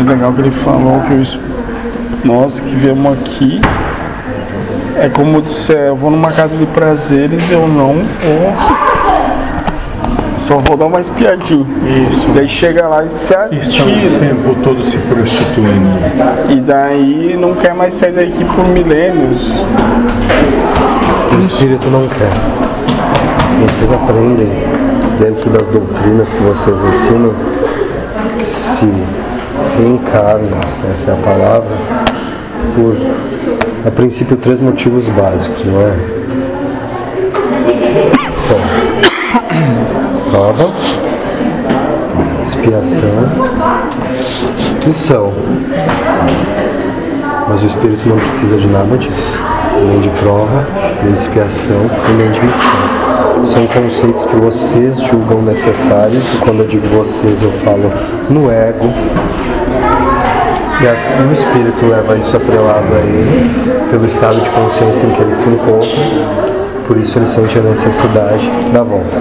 achei legal que ele falou que os, nós que viemos aqui é como se eu vou numa casa de prazeres eu não vou. Só vou dar uma espiadinha. Isso. Daí chega lá e se Estão o atira. tempo todo se prostituindo. E daí não quer mais sair daqui por milênios. O espírito não quer. Vocês aprendem dentro das doutrinas que vocês ensinam que se reencarna, essa é a palavra, por a princípio três motivos básicos, não é? São prova, expiação, missão. Mas o espírito não precisa de nada disso. Nem de prova, nem de expiação e nem de missão. São conceitos que vocês julgam necessários, e quando eu digo vocês eu falo no ego. E, a, o espírito leva isso atrelado a ele, pelo estado de consciência em que ele se encontra, por isso ele sente a necessidade da volta.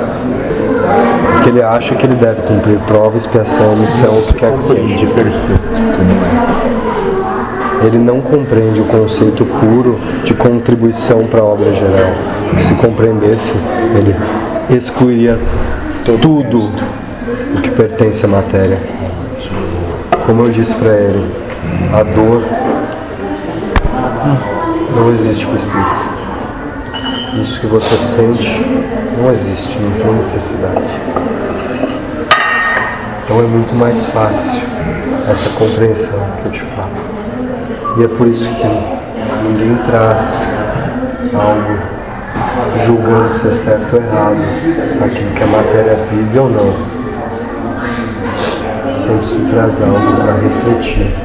Porque ele acha que ele deve cumprir prova, expiação, missão, o que quer que seja. Compreende perfeito como ele não compreende o conceito puro de contribuição para a obra geral. Porque se compreendesse, ele excluiria tudo o que pertence à matéria. Como eu disse para ele, a dor não existe para o espírito. Isso que você sente não existe, não tem necessidade. Então é muito mais fácil essa compreensão que eu te falo. E é por isso que ninguém traz algo julgando ser certo ou errado, aquilo que a matéria vive ou não. Sempre se traz algo para refletir,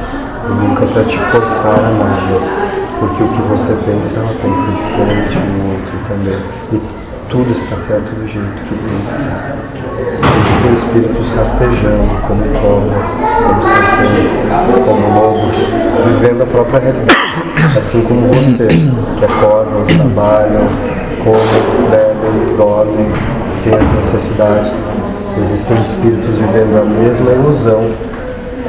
e nunca para te forçar a nada. Porque o que você pensa, ela pensa diferente do outro também. E tudo está certo do jeito que tem que estar. Existem espíritos rastejando, como cobras, como serpentes, como lobos, vivendo a própria realidade. Assim como vocês, que acordam, trabalham, comem, bebem, dormem, têm as necessidades. Existem espíritos vivendo a mesma ilusão,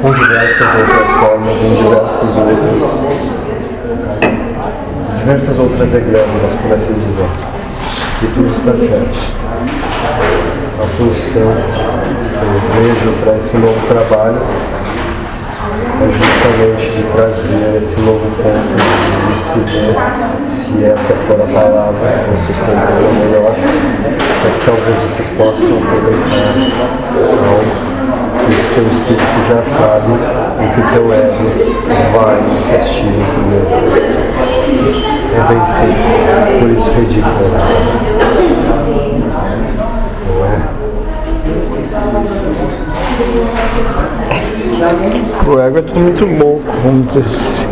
com diversas outras formas, em diversos outros, diversas outras egrégoras, por assim dizer. E tudo está certo a função que eu vejo para esse novo trabalho é justamente de trazer esse novo ponto de lucidez, se essa for a palavra que vocês compreendam melhor, para que talvez vocês possam aproveitar o seu espírito já sabe e que o teu ego vai insistir em primeiro. É bem simples, por isso ridículo. Não é? O ego é tudo muito louco, vamos dizer assim.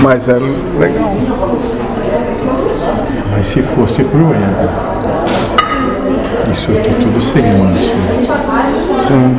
Mas é legal. Mas se fosse pro ego, isso aqui tudo seria absurdo. Sim.